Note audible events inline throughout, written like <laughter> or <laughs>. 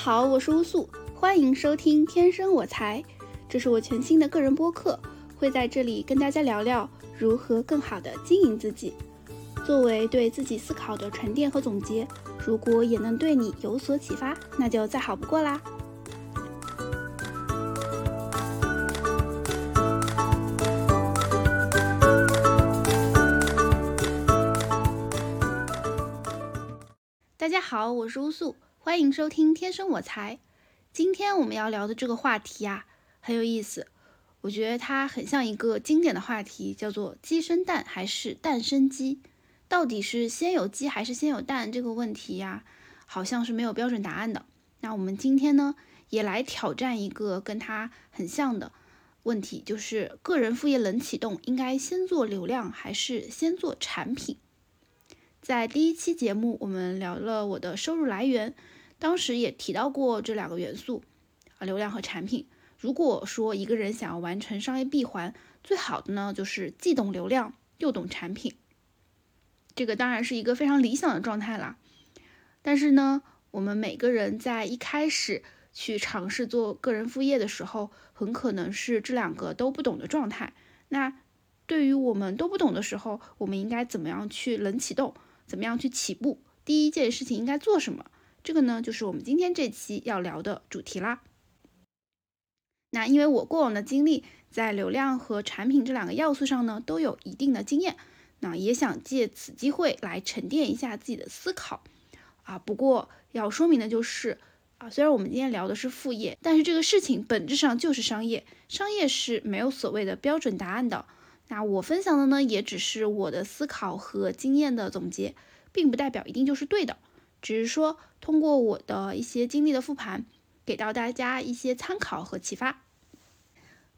好，我是乌素，欢迎收听《天生我材》，这是我全新的个人播客，会在这里跟大家聊聊如何更好的经营自己。作为对自己思考的沉淀和总结，如果也能对你有所启发，那就再好不过啦。大家好，我是乌素。欢迎收听《天生我材》。今天我们要聊的这个话题啊，很有意思。我觉得它很像一个经典的话题，叫做“鸡生蛋还是蛋生鸡”。到底是先有鸡还是先有蛋这个问题呀，好像是没有标准答案的。那我们今天呢，也来挑战一个跟它很像的问题，就是个人副业冷启动，应该先做流量还是先做产品？在第一期节目，我们聊了我的收入来源。当时也提到过这两个元素啊，流量和产品。如果说一个人想要完成商业闭环，最好的呢就是既懂流量又懂产品。这个当然是一个非常理想的状态啦。但是呢，我们每个人在一开始去尝试做个人副业的时候，很可能是这两个都不懂的状态。那对于我们都不懂的时候，我们应该怎么样去冷启动？怎么样去起步？第一件事情应该做什么？这个呢，就是我们今天这期要聊的主题啦。那因为我过往的经历，在流量和产品这两个要素上呢，都有一定的经验。那也想借此机会来沉淀一下自己的思考啊。不过要说明的就是啊，虽然我们今天聊的是副业，但是这个事情本质上就是商业，商业是没有所谓的标准答案的。那我分享的呢，也只是我的思考和经验的总结，并不代表一定就是对的。只是说，通过我的一些经历的复盘，给到大家一些参考和启发。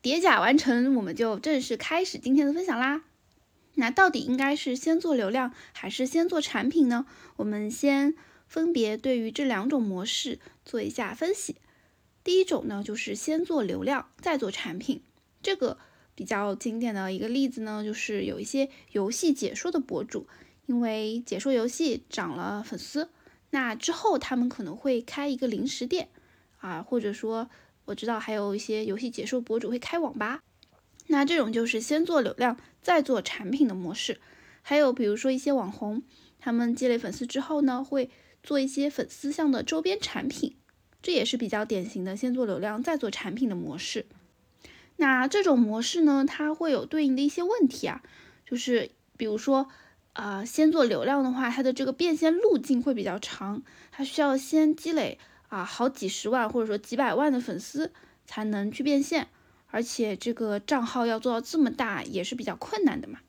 叠甲完成，我们就正式开始今天的分享啦。那到底应该是先做流量，还是先做产品呢？我们先分别对于这两种模式做一下分析。第一种呢，就是先做流量，再做产品。这个比较经典的一个例子呢，就是有一些游戏解说的博主，因为解说游戏涨了粉丝。那之后，他们可能会开一个零食店，啊，或者说，我知道还有一些游戏解说博主会开网吧。那这种就是先做流量，再做产品的模式。还有比如说一些网红，他们积累粉丝之后呢，会做一些粉丝向的周边产品，这也是比较典型的先做流量再做产品的模式。那这种模式呢，它会有对应的一些问题啊，就是比如说。啊，先做流量的话，它的这个变现路径会比较长，它需要先积累啊好几十万或者说几百万的粉丝才能去变现，而且这个账号要做到这么大也是比较困难的嘛。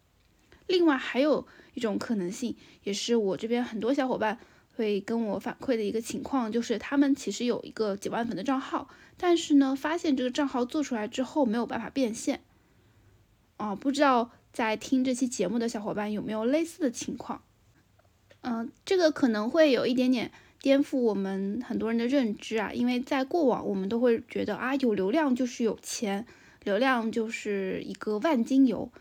另外还有一种可能性，也是我这边很多小伙伴会跟我反馈的一个情况，就是他们其实有一个几万粉的账号，但是呢，发现这个账号做出来之后没有办法变现，啊，不知道。在听这期节目的小伙伴有没有类似的情况？嗯，这个可能会有一点点颠覆我们很多人的认知啊，因为在过往我们都会觉得啊，有流量就是有钱，流量就是一个万金油。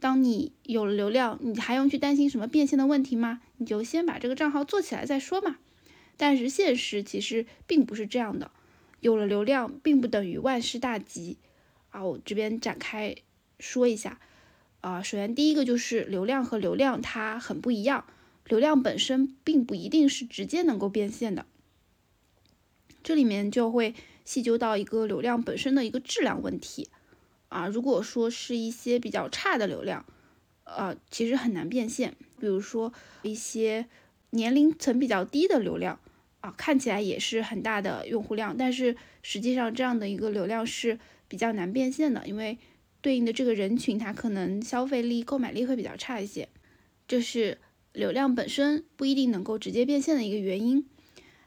当你有了流量，你还用去担心什么变现的问题吗？你就先把这个账号做起来再说嘛。但是现实其实并不是这样的，有了流量并不等于万事大吉啊。我这边展开说一下。啊，首先第一个就是流量和流量它很不一样，流量本身并不一定是直接能够变现的，这里面就会细究到一个流量本身的一个质量问题啊。如果说是一些比较差的流量，呃，其实很难变现，比如说一些年龄层比较低的流量啊，看起来也是很大的用户量，但是实际上这样的一个流量是比较难变现的，因为。对应的这个人群，他可能消费力、购买力会比较差一些，这是流量本身不一定能够直接变现的一个原因。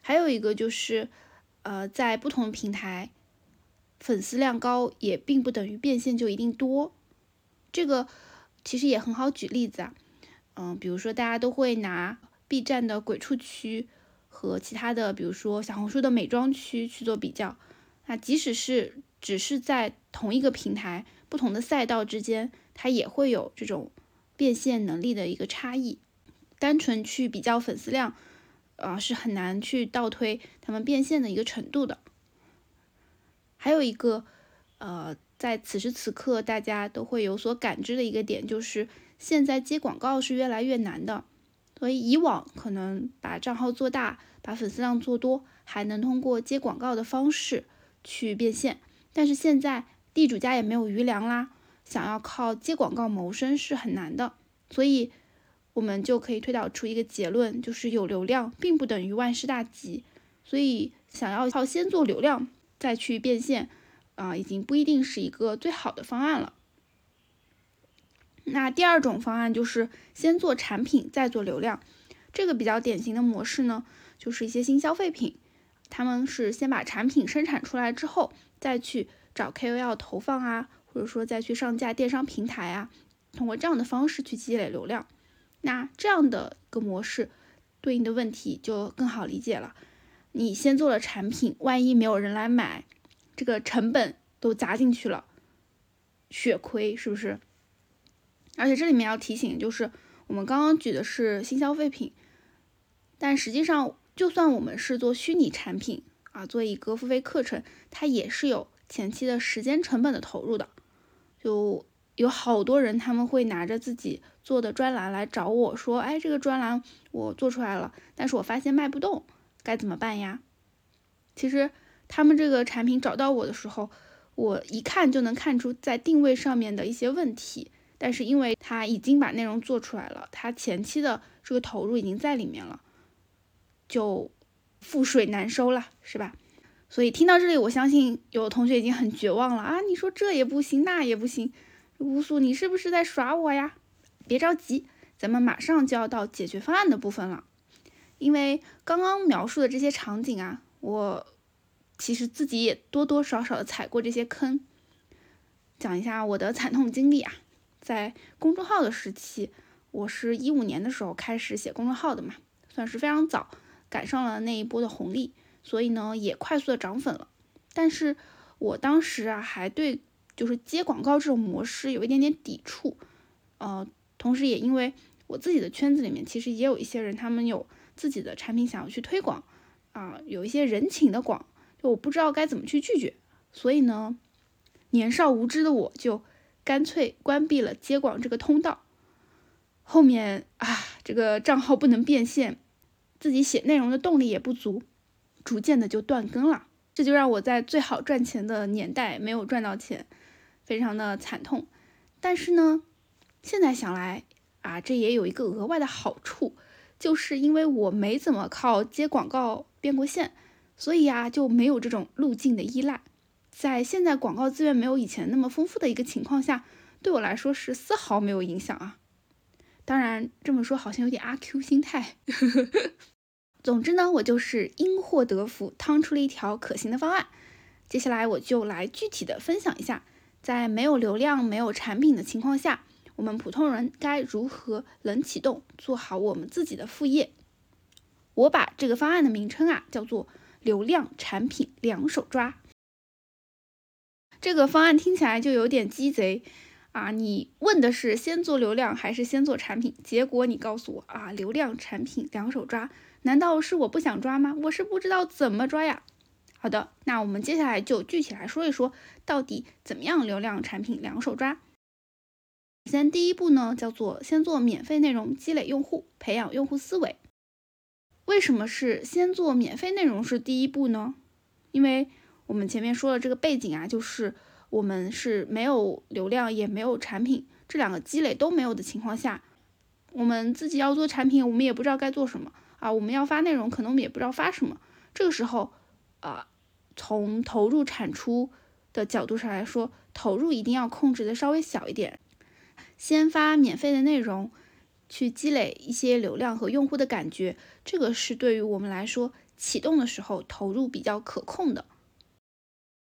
还有一个就是，呃，在不同平台，粉丝量高也并不等于变现就一定多。这个其实也很好举例子啊，嗯，比如说大家都会拿 B 站的鬼畜区和其他的，比如说小红书的美妆区去做比较，那即使是只是在同一个平台。不同的赛道之间，它也会有这种变现能力的一个差异。单纯去比较粉丝量，啊是很难去倒推他们变现的一个程度的。还有一个，呃，在此时此刻大家都会有所感知的一个点，就是现在接广告是越来越难的。所以以往可能把账号做大，把粉丝量做多，还能通过接广告的方式去变现。但是现在地主家也没有余粮啦，想要靠接广告谋生是很难的。所以，我们就可以推导出一个结论，就是有流量并不等于万事大吉。所以，想要靠先做流量再去变现，啊，已经不一定是一个最好的方案了。那第二种方案就是先做产品再做流量，这个比较典型的模式呢，就是一些新消费品，他们是先把产品生产出来之后，再去找 KOL 投放啊，或者说再去上架电商平台啊，通过这样的方式去积累流量。那这样的一个模式，对应的问题就更好理解了。你先做了产品，万一没有人来买，这个成本都砸进去了，血亏是不是？而且这里面要提醒，就是我们刚刚举的是新消费品，但实际上，就算我们是做虚拟产品啊，做一个付费课程，它也是有前期的时间成本的投入的。就有好多人他们会拿着自己做的专栏来找我说，哎，这个专栏我做出来了，但是我发现卖不动，该怎么办呀？其实他们这个产品找到我的时候，我一看就能看出在定位上面的一些问题。但是因为他已经把内容做出来了，他前期的这个投入已经在里面了，就覆水难收了，是吧？所以听到这里，我相信有同学已经很绝望了啊！你说这也不行，那也不行，乌苏，你是不是在耍我呀？别着急，咱们马上就要到解决方案的部分了。因为刚刚描述的这些场景啊，我其实自己也多多少少的踩过这些坑。讲一下我的惨痛经历啊。在公众号的时期，我是一五年的时候开始写公众号的嘛，算是非常早赶上了那一波的红利，所以呢也快速的涨粉了。但是我当时啊还对就是接广告这种模式有一点点抵触，呃，同时也因为我自己的圈子里面其实也有一些人，他们有自己的产品想要去推广啊，有一些人情的广，就我不知道该怎么去拒绝，所以呢，年少无知的我就。干脆关闭了接广这个通道，后面啊，这个账号不能变现，自己写内容的动力也不足，逐渐的就断更了。这就让我在最好赚钱的年代没有赚到钱，非常的惨痛。但是呢，现在想来啊，这也有一个额外的好处，就是因为我没怎么靠接广告变过现，所以啊，就没有这种路径的依赖。在现在广告资源没有以前那么丰富的一个情况下，对我来说是丝毫没有影响啊。当然这么说好像有点阿 Q 心态。总之呢，我就是因祸得福，趟出了一条可行的方案。接下来我就来具体的分享一下，在没有流量、没有产品的情况下，我们普通人该如何冷启动，做好我们自己的副业。我把这个方案的名称啊叫做“流量产品两手抓”。这个方案听起来就有点鸡贼啊！你问的是先做流量还是先做产品？结果你告诉我啊，流量产品两手抓，难道是我不想抓吗？我是不知道怎么抓呀。好的，那我们接下来就具体来说一说，到底怎么样流量产品两手抓。首先第一步呢，叫做先做免费内容，积累用户，培养用户思维。为什么是先做免费内容是第一步呢？因为我们前面说的这个背景啊，就是我们是没有流量也没有产品，这两个积累都没有的情况下，我们自己要做产品，我们也不知道该做什么啊。我们要发内容，可能我们也不知道发什么。这个时候啊，从投入产出的角度上来说，投入一定要控制的稍微小一点，先发免费的内容，去积累一些流量和用户的感觉，这个是对于我们来说启动的时候投入比较可控的。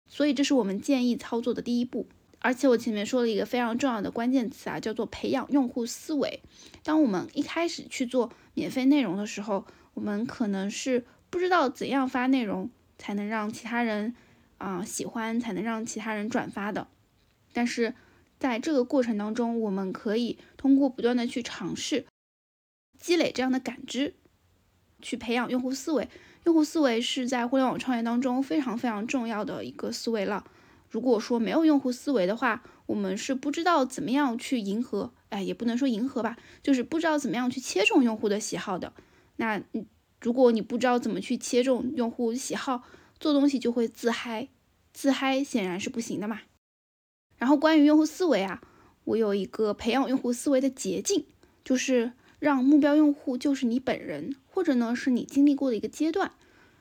所以这是我们建议操作的第一步，而且我前面说了一个非常重要的关键词啊，叫做培养用户思维。当我们一开始去做免费内容的时候，我们可能是不知道怎样发内容才能让其他人啊喜欢，才能让其他人转发的。但是在这个过程当中，我们可以通过不断的去尝试，积累这样的感知，去培养用户思维。用户思维是在互联网创业当中非常非常重要的一个思维了。如果说没有用户思维的话，我们是不知道怎么样去迎合，哎，也不能说迎合吧，就是不知道怎么样去切中用户的喜好的。那如果你不知道怎么去切中用户喜好，做东西就会自嗨，自嗨显然是不行的嘛。然后关于用户思维啊，我有一个培养用户思维的捷径，就是让目标用户就是你本人，或者呢是你经历过的一个阶段。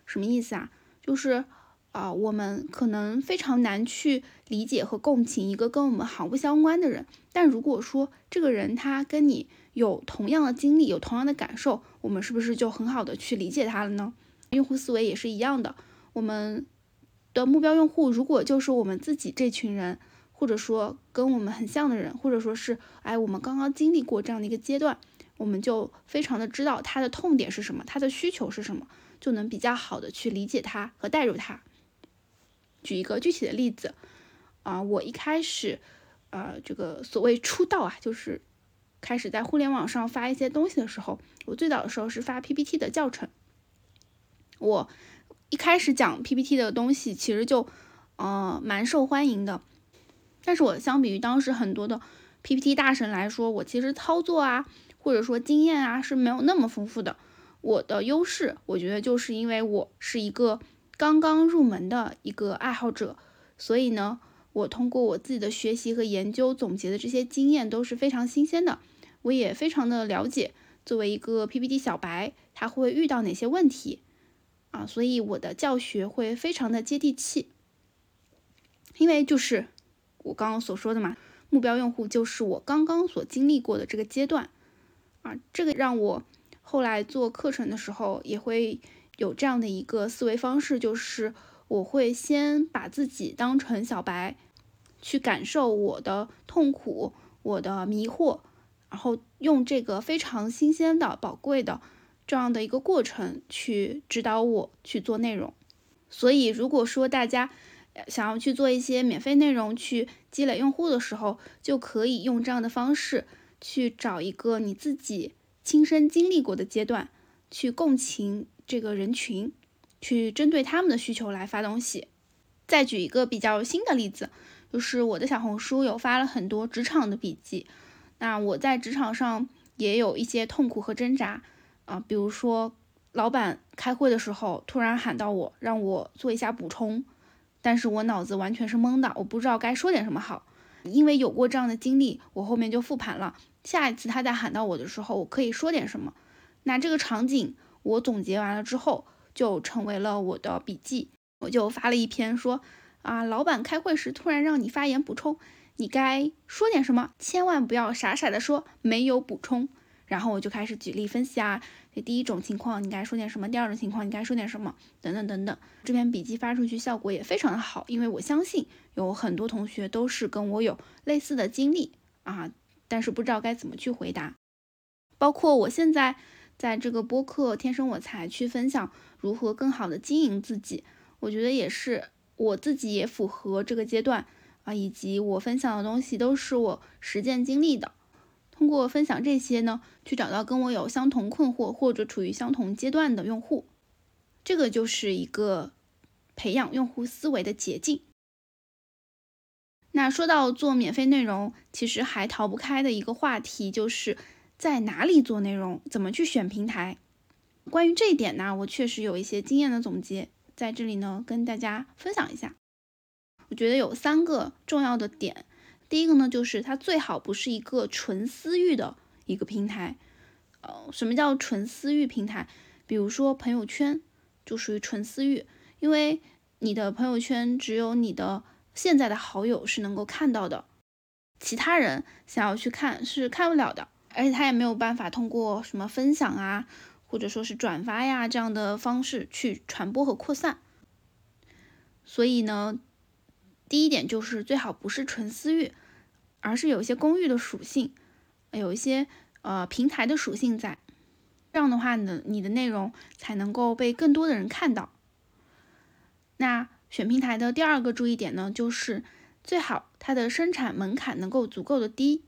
什么意思啊？就是。啊，我们可能非常难去理解和共情一个跟我们毫不相关的人，但如果说这个人他跟你有同样的经历，有同样的感受，我们是不是就很好的去理解他了呢？用户思维也是一样的，我们的目标用户如果就是我们自己这群人，或者说跟我们很像的人，或者说是哎我们刚刚经历过这样的一个阶段，我们就非常的知道他的痛点是什么，他的需求是什么，就能比较好的去理解他和带入他。举一个具体的例子，啊，我一开始，呃，这个所谓出道啊，就是开始在互联网上发一些东西的时候，我最早的时候是发 PPT 的教程。我一开始讲 PPT 的东西，其实就，呃，蛮受欢迎的。但是我相比于当时很多的 PPT 大神来说，我其实操作啊，或者说经验啊是没有那么丰富的。我的优势，我觉得就是因为我是一个。刚刚入门的一个爱好者，所以呢，我通过我自己的学习和研究总结的这些经验都是非常新鲜的。我也非常的了解，作为一个 PPT 小白，他会遇到哪些问题啊？所以我的教学会非常的接地气。因为就是我刚刚所说的嘛，目标用户就是我刚刚所经历过的这个阶段啊，这个让我后来做课程的时候也会。有这样的一个思维方式，就是我会先把自己当成小白，去感受我的痛苦、我的迷惑，然后用这个非常新鲜的、宝贵的这样的一个过程去指导我去做内容。所以，如果说大家想要去做一些免费内容去积累用户的时候，就可以用这样的方式去找一个你自己亲身经历过的阶段去共情。这个人群去针对他们的需求来发东西。再举一个比较新的例子，就是我的小红书有发了很多职场的笔记。那我在职场上也有一些痛苦和挣扎啊，比如说老板开会的时候突然喊到我，让我做一下补充，但是我脑子完全是懵的，我不知道该说点什么好。因为有过这样的经历，我后面就复盘了，下一次他再喊到我的时候，我可以说点什么。那这个场景。我总结完了之后，就成为了我的笔记。我就发了一篇说，啊，老板开会时突然让你发言补充，你该说点什么？千万不要傻傻的说没有补充。然后我就开始举例分析啊，这第一种情况你该说点什么，第二种情况你该说点什么，等等等等。这篇笔记发出去效果也非常的好，因为我相信有很多同学都是跟我有类似的经历啊，但是不知道该怎么去回答。包括我现在。在这个播客《天生我才》去分享如何更好的经营自己，我觉得也是我自己也符合这个阶段啊，以及我分享的东西都是我实践经历的。通过分享这些呢，去找到跟我有相同困惑或者处于相同阶段的用户，这个就是一个培养用户思维的捷径。那说到做免费内容，其实还逃不开的一个话题就是。在哪里做内容？怎么去选平台？关于这一点呢，我确实有一些经验的总结，在这里呢跟大家分享一下。我觉得有三个重要的点。第一个呢，就是它最好不是一个纯私域的一个平台。呃，什么叫纯私域平台？比如说朋友圈就属于纯私域，因为你的朋友圈只有你的现在的好友是能够看到的，其他人想要去看是看不了的。而且他也没有办法通过什么分享啊，或者说是转发呀这样的方式去传播和扩散。所以呢，第一点就是最好不是纯私域，而是有一些公域的属性，有一些呃平台的属性在。这样的话呢，你的内容才能够被更多的人看到。那选平台的第二个注意点呢，就是最好它的生产门槛能够足够的低。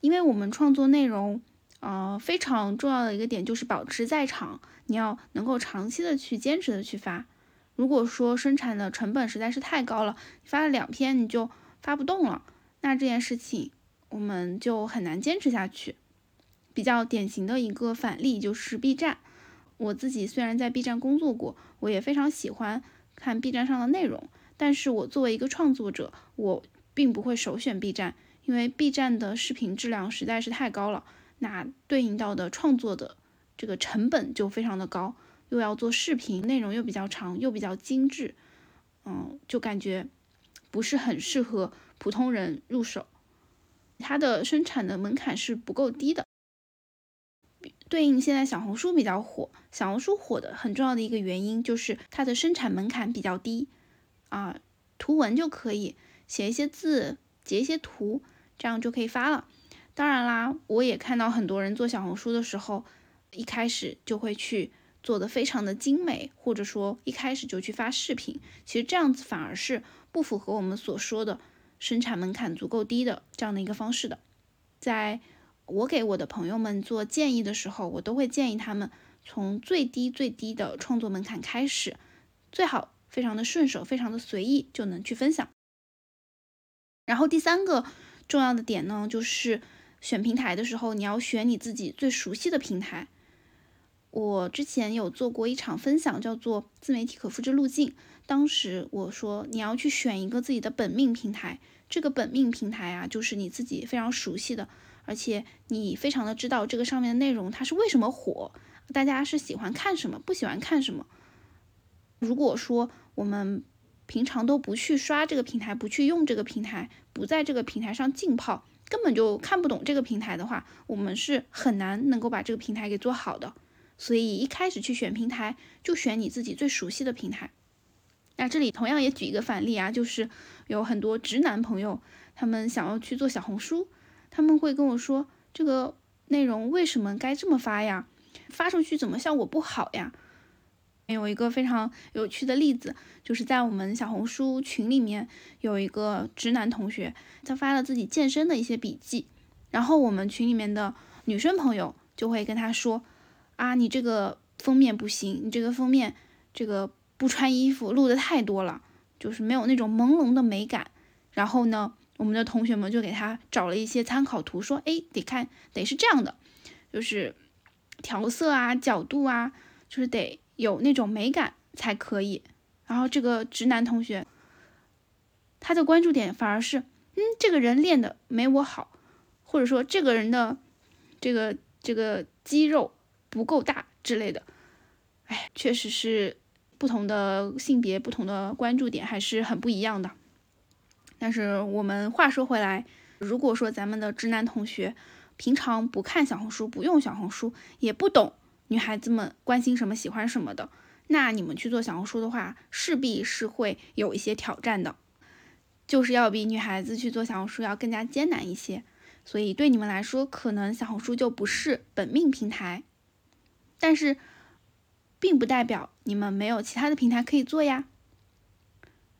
因为我们创作内容，呃，非常重要的一个点就是保持在场，你要能够长期的去坚持的去发。如果说生产的成本实在是太高了，发了两篇你就发不动了，那这件事情我们就很难坚持下去。比较典型的一个反例就是 B 站。我自己虽然在 B 站工作过，我也非常喜欢看 B 站上的内容，但是我作为一个创作者，我并不会首选 B 站，因为 B 站的视频质量实在是太高了，那对应到的创作的这个成本就非常的高。又要做视频，内容又比较长，又比较精致，嗯，就感觉不是很适合普通人入手。它的生产的门槛是不够低的。对应现在小红书比较火，小红书火的很重要的一个原因就是它的生产门槛比较低啊，图文就可以写一些字，截一些图，这样就可以发了。当然啦，我也看到很多人做小红书的时候，一开始就会去。做的非常的精美，或者说一开始就去发视频，其实这样子反而是不符合我们所说的生产门槛足够低的这样的一个方式的。在我给我的朋友们做建议的时候，我都会建议他们从最低最低的创作门槛开始，最好非常的顺手，非常的随意就能去分享。然后第三个重要的点呢，就是选平台的时候，你要选你自己最熟悉的平台。我之前有做过一场分享，叫做自媒体可复制路径。当时我说你要去选一个自己的本命平台，这个本命平台啊，就是你自己非常熟悉的，而且你非常的知道这个上面的内容它是为什么火，大家是喜欢看什么，不喜欢看什么。如果说我们平常都不去刷这个平台，不去用这个平台，不在这个平台上浸泡，根本就看不懂这个平台的话，我们是很难能够把这个平台给做好的。所以一开始去选平台，就选你自己最熟悉的平台。那这里同样也举一个反例啊，就是有很多直男朋友，他们想要去做小红书，他们会跟我说，这个内容为什么该这么发呀？发出去怎么效果不好呀？有一个非常有趣的例子，就是在我们小红书群里面，有一个直男同学，他发了自己健身的一些笔记，然后我们群里面的女生朋友就会跟他说。啊，你这个封面不行，你这个封面这个不穿衣服录的太多了，就是没有那种朦胧的美感。然后呢，我们的同学们就给他找了一些参考图，说，哎，得看，得是这样的，就是调色啊、角度啊，就是得有那种美感才可以。然后这个直男同学，他的关注点反而是，嗯，这个人练的没我好，或者说这个人的这个这个肌肉。不够大之类的，哎，确实是不同的性别、不同的关注点还是很不一样的。但是我们话说回来，如果说咱们的直男同学平常不看小红书、不用小红书，也不懂女孩子们关心什么、喜欢什么的，那你们去做小红书的话，势必是会有一些挑战的，就是要比女孩子去做小红书要更加艰难一些。所以对你们来说，可能小红书就不是本命平台。但是，并不代表你们没有其他的平台可以做呀。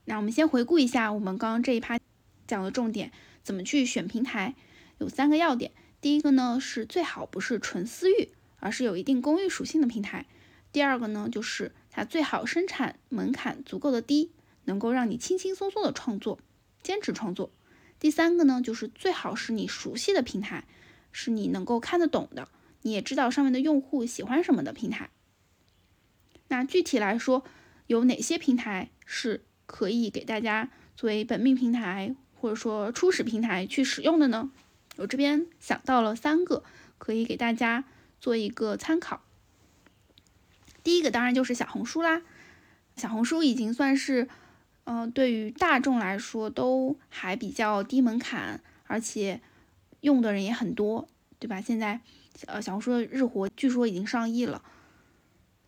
那我们先回顾一下我们刚刚这一趴讲的重点，怎么去选平台，有三个要点。第一个呢是最好不是纯私域，而是有一定公益属性的平台。第二个呢就是它最好生产门槛足够的低，能够让你轻轻松松的创作，坚持创作。第三个呢就是最好是你熟悉的平台，是你能够看得懂的。你也知道上面的用户喜欢什么的平台。那具体来说，有哪些平台是可以给大家作为本命平台或者说初始平台去使用的呢？我这边想到了三个，可以给大家做一个参考。第一个当然就是小红书啦，小红书已经算是，嗯，对于大众来说都还比较低门槛，而且用的人也很多，对吧？现在。呃，小红书的日活据说已经上亿了，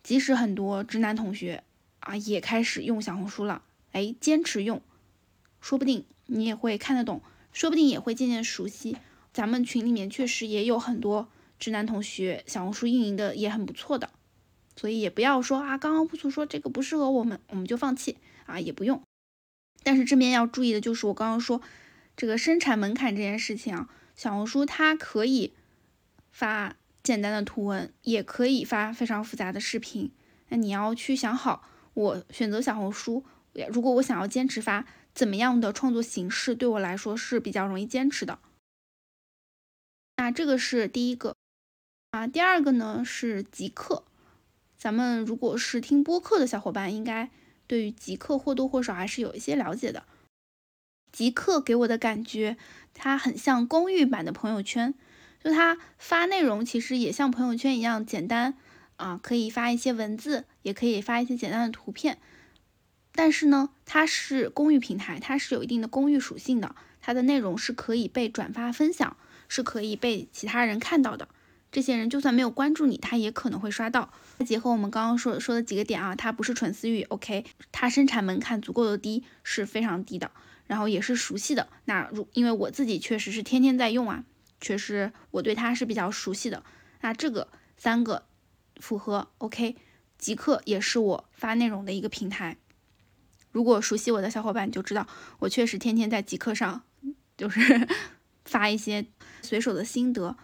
即使很多直男同学啊也开始用小红书了，哎，坚持用，说不定你也会看得懂，说不定也会渐渐熟悉。咱们群里面确实也有很多直男同学，小红书运营的也很不错的，所以也不要说啊，刚刚不粗说这个不适合我们，我们就放弃啊，也不用。但是这边要注意的就是我刚刚说这个生产门槛这件事情啊，小红书它可以。发简单的图文，也可以发非常复杂的视频。那你要去想好，我选择小红书，如果我想要坚持发，怎么样的创作形式对我来说是比较容易坚持的？那这个是第一个啊，第二个呢是极客。咱们如果是听播客的小伙伴，应该对于极客或多或少还是有一些了解的。极客给我的感觉，它很像公寓版的朋友圈，就它发内容其实也像朋友圈一样简单啊，可以发一些文字，也可以发一些简单的图片。但是呢，它是公寓平台，它是有一定的公寓属性的，它的内容是可以被转发分享，是可以被其他人看到的。这些人就算没有关注你，他也可能会刷到。结合我们刚刚说说的几个点啊，它不是纯私域，OK，它生产门槛足够的低，是非常低的。然后也是熟悉的。那如因为我自己确实是天天在用啊，确实我对它是比较熟悉的。那这个三个符合，OK，极客也是我发内容的一个平台。如果熟悉我的小伙伴就知道，我确实天天在极客上就是 <laughs> 发一些随手的心得。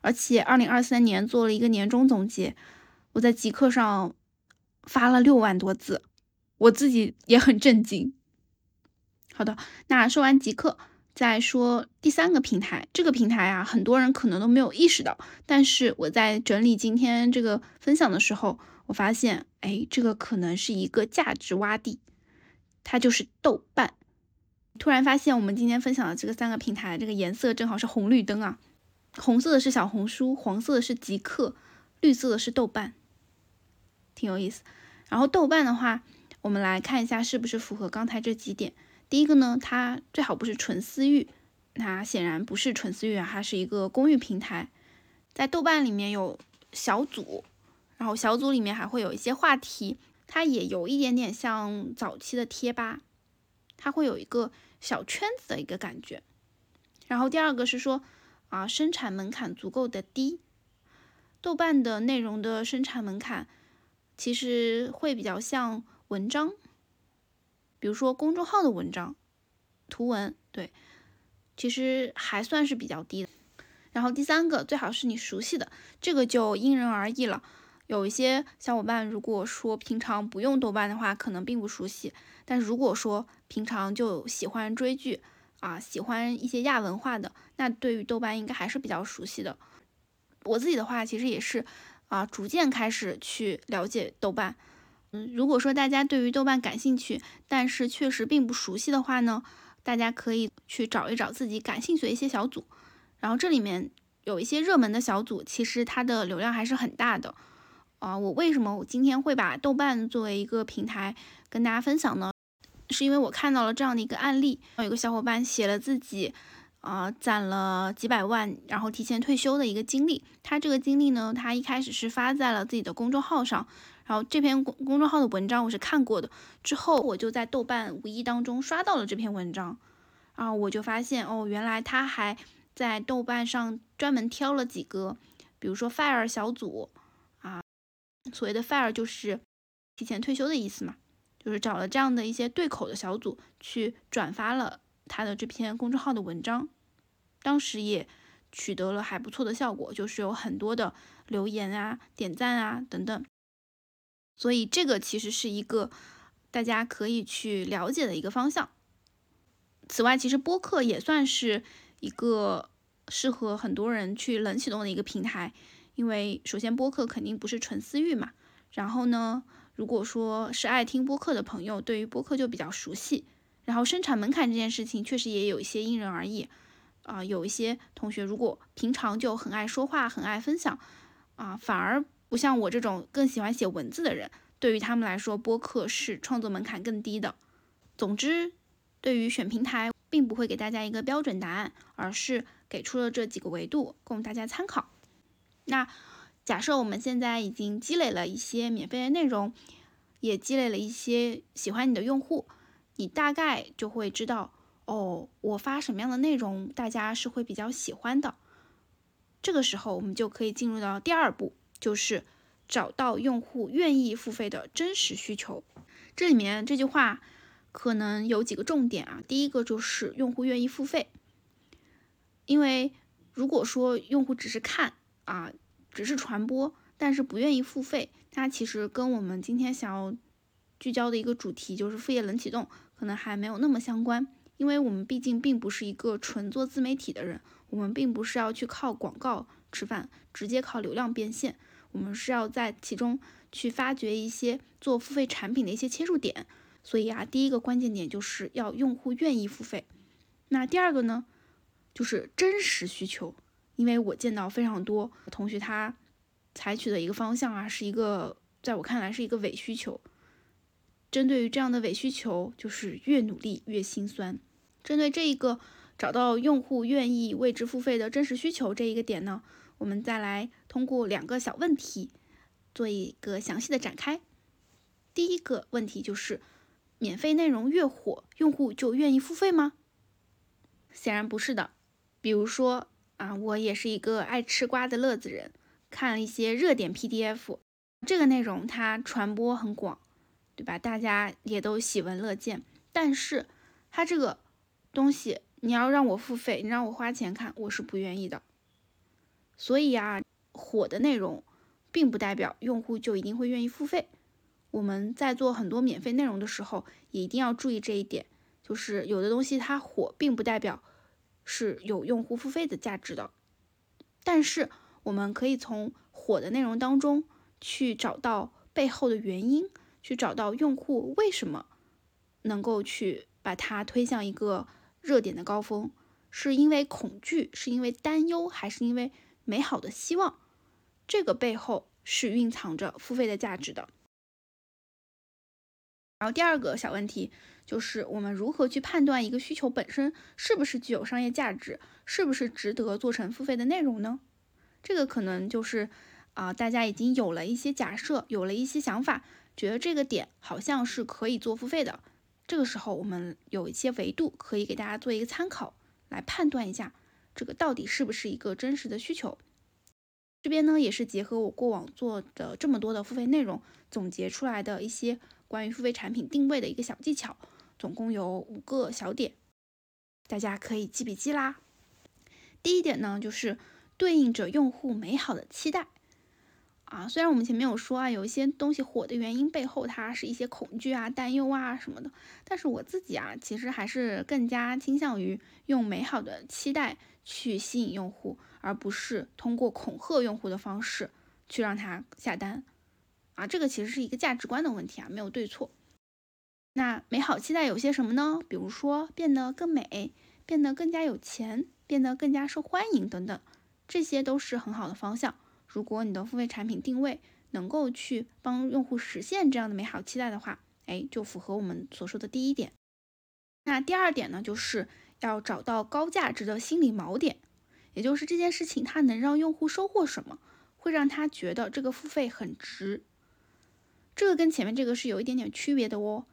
而且，二零二三年做了一个年终总结，我在极客上发了六万多字，我自己也很震惊。好的，那说完极客，再说第三个平台。这个平台啊，很多人可能都没有意识到，但是我在整理今天这个分享的时候，我发现，哎，这个可能是一个价值洼地，它就是豆瓣。突然发现，我们今天分享的这个三个平台，这个颜色正好是红绿灯啊。红色的是小红书，黄色的是极客，绿色的是豆瓣，挺有意思。然后豆瓣的话，我们来看一下是不是符合刚才这几点。第一个呢，它最好不是纯私域，它显然不是纯私域啊，它是一个公域平台。在豆瓣里面有小组，然后小组里面还会有一些话题，它也有一点点像早期的贴吧，它会有一个小圈子的一个感觉。然后第二个是说。啊，生产门槛足够的低，豆瓣的内容的生产门槛其实会比较像文章，比如说公众号的文章、图文，对，其实还算是比较低的。然后第三个，最好是你熟悉的，这个就因人而异了。有一些小伙伴如果说平常不用豆瓣的话，可能并不熟悉；但如果说平常就喜欢追剧。啊，喜欢一些亚文化的，那对于豆瓣应该还是比较熟悉的。我自己的话，其实也是啊，逐渐开始去了解豆瓣。嗯，如果说大家对于豆瓣感兴趣，但是确实并不熟悉的话呢，大家可以去找一找自己感兴趣的一些小组。然后这里面有一些热门的小组，其实它的流量还是很大的。啊，我为什么我今天会把豆瓣作为一个平台跟大家分享呢？是因为我看到了这样的一个案例，有一个小伙伴写了自己，啊，攒了几百万，然后提前退休的一个经历。他这个经历呢，他一开始是发在了自己的公众号上，然后这篇公公众号的文章我是看过的，之后我就在豆瓣无意当中刷到了这篇文章，然后我就发现，哦，原来他还在豆瓣上专门挑了几个，比如说 fire 小组，啊，所谓的 fire 就是提前退休的意思嘛。就是找了这样的一些对口的小组去转发了他的这篇公众号的文章，当时也取得了还不错的效果，就是有很多的留言啊、点赞啊等等。所以这个其实是一个大家可以去了解的一个方向。此外，其实播客也算是一个适合很多人去冷启动的一个平台，因为首先播客肯定不是纯私域嘛，然后呢。如果说是爱听播客的朋友，对于播客就比较熟悉。然后生产门槛这件事情，确实也有一些因人而异。啊，有一些同学如果平常就很爱说话，很爱分享，啊，反而不像我这种更喜欢写文字的人，对于他们来说，播客是创作门槛更低的。总之，对于选平台，并不会给大家一个标准答案，而是给出了这几个维度供大家参考。那。假设我们现在已经积累了一些免费的内容，也积累了一些喜欢你的用户，你大概就会知道哦，我发什么样的内容大家是会比较喜欢的。这个时候，我们就可以进入到第二步，就是找到用户愿意付费的真实需求。这里面这句话可能有几个重点啊，第一个就是用户愿意付费，因为如果说用户只是看啊。只是传播，但是不愿意付费，它其实跟我们今天想要聚焦的一个主题，就是副业冷启动，可能还没有那么相关。因为我们毕竟并不是一个纯做自媒体的人，我们并不是要去靠广告吃饭，直接靠流量变现，我们是要在其中去发掘一些做付费产品的一些切入点。所以啊，第一个关键点就是要用户愿意付费。那第二个呢，就是真实需求。因为我见到非常多同学他采取的一个方向啊，是一个在我看来是一个伪需求。针对于这样的伪需求，就是越努力越心酸。针对这一个找到用户愿意为之付费的真实需求这一个点呢，我们再来通过两个小问题做一个详细的展开。第一个问题就是，免费内容越火，用户就愿意付费吗？显然不是的。比如说啊，我也是一个爱吃瓜的乐子人，看了一些热点 PDF，这个内容它传播很广，对吧？大家也都喜闻乐见，但是它这个。东西你要让我付费，你让我花钱看，我是不愿意的。所以啊，火的内容并不代表用户就一定会愿意付费。我们在做很多免费内容的时候，也一定要注意这一点，就是有的东西它火，并不代表是有用户付费的价值的。但是我们可以从火的内容当中去找到背后的原因，去找到用户为什么能够去把它推向一个。热点的高峰，是因为恐惧，是因为担忧，还是因为美好的希望？这个背后是蕴藏着付费的价值的。然后第二个小问题就是，我们如何去判断一个需求本身是不是具有商业价值，是不是值得做成付费的内容呢？这个可能就是啊，大家已经有了一些假设，有了一些想法，觉得这个点好像是可以做付费的。这个时候，我们有一些维度可以给大家做一个参考，来判断一下这个到底是不是一个真实的需求。这边呢，也是结合我过往做的这么多的付费内容，总结出来的一些关于付费产品定位的一个小技巧，总共有五个小点，大家可以记笔记啦。第一点呢，就是对应着用户美好的期待。啊，虽然我们前面有说啊，有一些东西火的原因背后，它是一些恐惧啊、担忧啊什么的，但是我自己啊，其实还是更加倾向于用美好的期待去吸引用户，而不是通过恐吓用户的方式去让他下单。啊，这个其实是一个价值观的问题啊，没有对错。那美好期待有些什么呢？比如说变得更美，变得更加有钱，变得更加受欢迎等等，这些都是很好的方向。如果你的付费产品定位能够去帮用户实现这样的美好期待的话，哎，就符合我们所说的第一点。那第二点呢，就是要找到高价值的心理锚点，也就是这件事情它能让用户收获什么，会让他觉得这个付费很值。这个跟前面这个是有一点点区别的哦。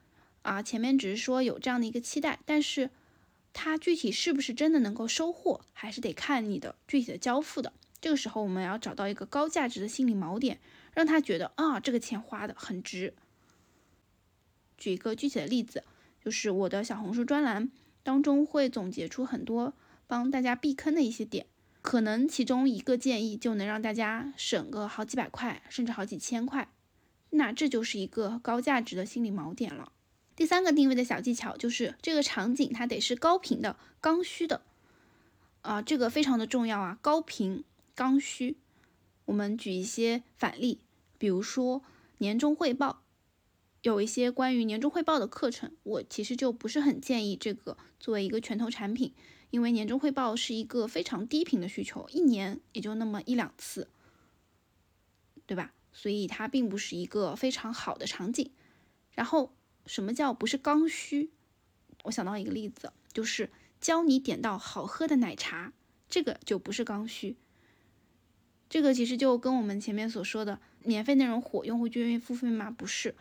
啊，前面只是说有这样的一个期待，但是它具体是不是真的能够收获，还是得看你的具体的交付的。这个时候，我们要找到一个高价值的心理锚点，让他觉得啊，这个钱花的很值。举一个具体的例子，就是我的小红书专栏当中会总结出很多帮大家避坑的一些点，可能其中一个建议就能让大家省个好几百块，甚至好几千块。那这就是一个高价值的心理锚点了。第三个定位的小技巧就是这个场景它得是高频的、刚需的啊，这个非常的重要啊，高频。刚需，我们举一些反例，比如说年终汇报，有一些关于年终汇报的课程，我其实就不是很建议这个作为一个拳头产品，因为年终汇报是一个非常低频的需求，一年也就那么一两次，对吧？所以它并不是一个非常好的场景。然后什么叫不是刚需？我想到一个例子，就是教你点到好喝的奶茶，这个就不是刚需。这个其实就跟我们前面所说的免费内容火，用户就愿意付费吗？不是。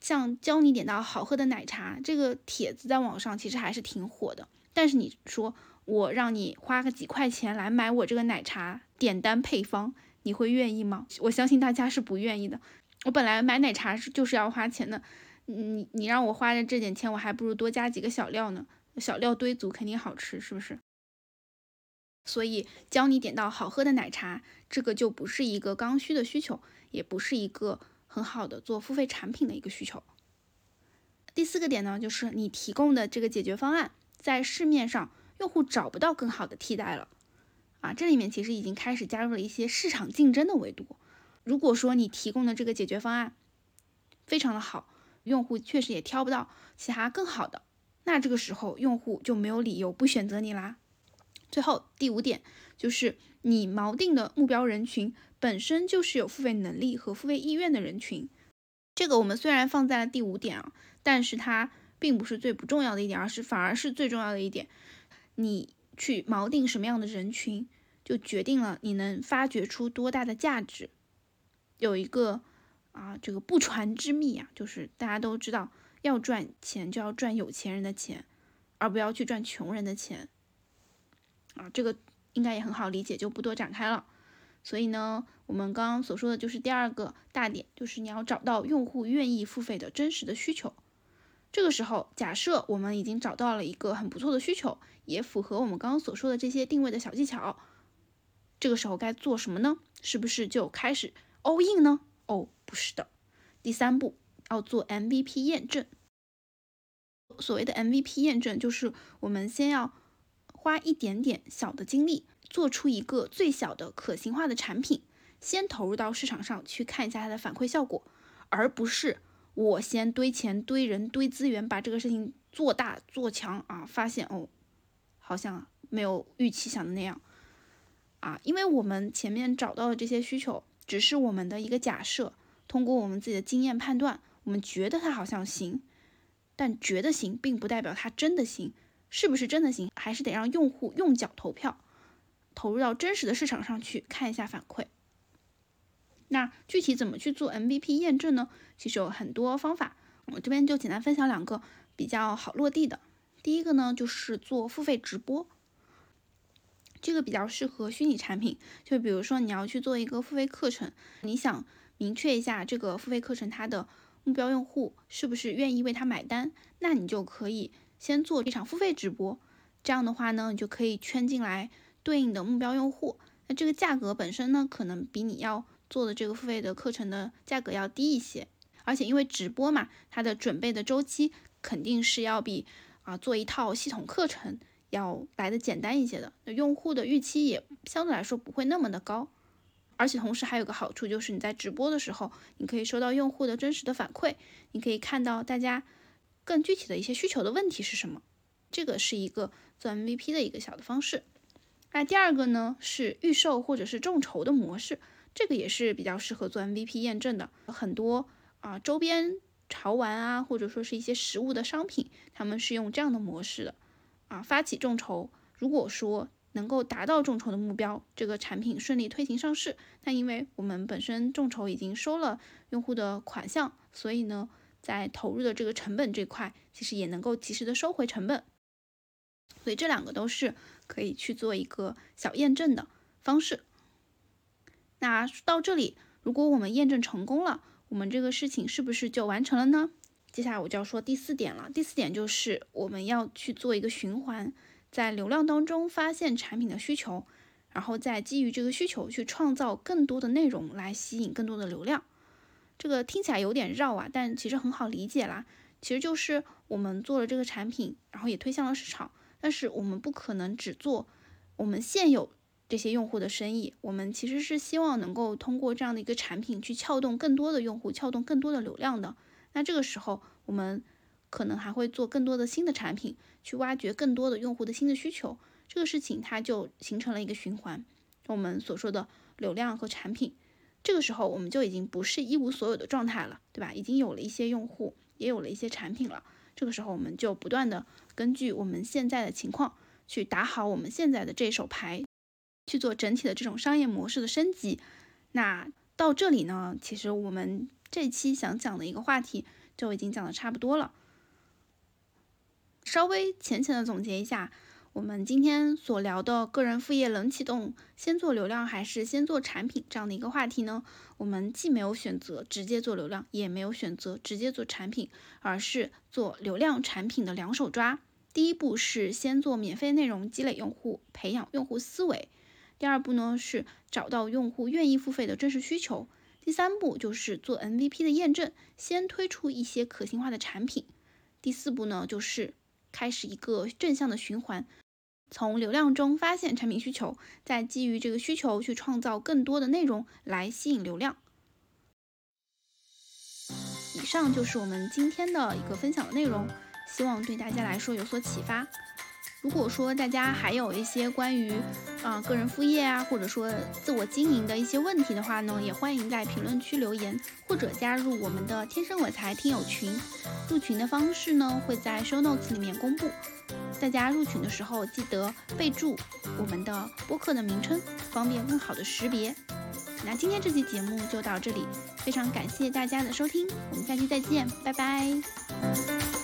像教你点到好喝的奶茶这个帖子在网上其实还是挺火的，但是你说我让你花个几块钱来买我这个奶茶点单配方，你会愿意吗？我相信大家是不愿意的。我本来买奶茶是就是要花钱的，你你让我花着这点钱，我还不如多加几个小料呢，小料堆足肯定好吃，是不是？所以教你点到好喝的奶茶，这个就不是一个刚需的需求，也不是一个很好的做付费产品的一个需求。第四个点呢，就是你提供的这个解决方案，在市面上用户找不到更好的替代了。啊，这里面其实已经开始加入了一些市场竞争的维度。如果说你提供的这个解决方案非常的好，用户确实也挑不到其他更好的，那这个时候用户就没有理由不选择你啦。最后第五点就是你锚定的目标人群本身就是有付费能力和付费意愿的人群。这个我们虽然放在了第五点啊，但是它并不是最不重要的一点，而是反而是最重要的一点。你去锚定什么样的人群，就决定了你能发掘出多大的价值。有一个啊，这个不传之秘啊，就是大家都知道，要赚钱就要赚有钱人的钱，而不要去赚穷人的钱。啊，这个应该也很好理解，就不多展开了。所以呢，我们刚刚所说的就是第二个大点，就是你要找到用户愿意付费的真实的需求。这个时候，假设我们已经找到了一个很不错的需求，也符合我们刚刚所说的这些定位的小技巧，这个时候该做什么呢？是不是就开始 all in 呢？哦，不是的。第三步要做 MVP 验证。所谓的 MVP 验证，就是我们先要。花一点点小的精力，做出一个最小的可行化的产品，先投入到市场上去看一下它的反馈效果，而不是我先堆钱、堆人、堆资源，把这个事情做大做强啊，发现哦，好像没有预期想的那样啊，因为我们前面找到的这些需求，只是我们的一个假设，通过我们自己的经验判断，我们觉得它好像行，但觉得行，并不代表它真的行。是不是真的行？还是得让用户用脚投票，投入到真实的市场上去看一下反馈。那具体怎么去做 MVP 验证呢？其实有很多方法，我这边就简单分享两个比较好落地的。第一个呢，就是做付费直播，这个比较适合虚拟产品。就比如说你要去做一个付费课程，你想明确一下这个付费课程它的目标用户是不是愿意为它买单，那你就可以。先做一场付费直播，这样的话呢，你就可以圈进来对应的目标用户。那这个价格本身呢，可能比你要做的这个付费的课程的价格要低一些。而且因为直播嘛，它的准备的周期肯定是要比啊做一套系统课程要来的简单一些的。那用户的预期也相对来说不会那么的高。而且同时还有个好处就是你在直播的时候，你可以收到用户的真实的反馈，你可以看到大家。更具体的一些需求的问题是什么？这个是一个做 MVP 的一个小的方式。那第二个呢是预售或者是众筹的模式，这个也是比较适合做 MVP 验证的。很多啊周边潮玩啊，或者说是一些实物的商品，他们是用这样的模式的啊发起众筹。如果说能够达到众筹的目标，这个产品顺利推行上市，那因为我们本身众筹已经收了用户的款项，所以呢。在投入的这个成本这块，其实也能够及时的收回成本，所以这两个都是可以去做一个小验证的方式。那到这里，如果我们验证成功了，我们这个事情是不是就完成了呢？接下来我就要说第四点了。第四点就是我们要去做一个循环，在流量当中发现产品的需求，然后再基于这个需求去创造更多的内容来吸引更多的流量。这个听起来有点绕啊，但其实很好理解啦。其实就是我们做了这个产品，然后也推向了市场，但是我们不可能只做我们现有这些用户的生意。我们其实是希望能够通过这样的一个产品去撬动更多的用户，撬动更多的流量的。那这个时候，我们可能还会做更多的新的产品，去挖掘更多的用户的新的需求。这个事情它就形成了一个循环。我们所说的流量和产品。这个时候我们就已经不是一无所有的状态了，对吧？已经有了一些用户，也有了一些产品了。这个时候我们就不断的根据我们现在的情况去打好我们现在的这手牌，去做整体的这种商业模式的升级。那到这里呢，其实我们这期想讲的一个话题就已经讲的差不多了。稍微浅浅的总结一下。我们今天所聊的个人副业冷启动，先做流量还是先做产品这样的一个话题呢？我们既没有选择直接做流量，也没有选择直接做产品，而是做流量产品的两手抓。第一步是先做免费内容，积累用户，培养用户思维；第二步呢是找到用户愿意付费的真实需求；第三步就是做 MVP 的验证，先推出一些可行化的产品；第四步呢就是开始一个正向的循环，从流量中发现产品需求，再基于这个需求去创造更多的内容来吸引流量。以上就是我们今天的一个分享的内容。希望对大家来说有所启发。如果说大家还有一些关于啊个人副业啊，或者说自我经营的一些问题的话呢，也欢迎在评论区留言，或者加入我们的天生我材听友群。入群的方式呢会在 show notes 里面公布。大家入群的时候记得备注我们的播客的名称，方便更好的识别。那今天这期节目就到这里，非常感谢大家的收听，我们下期再见，拜拜。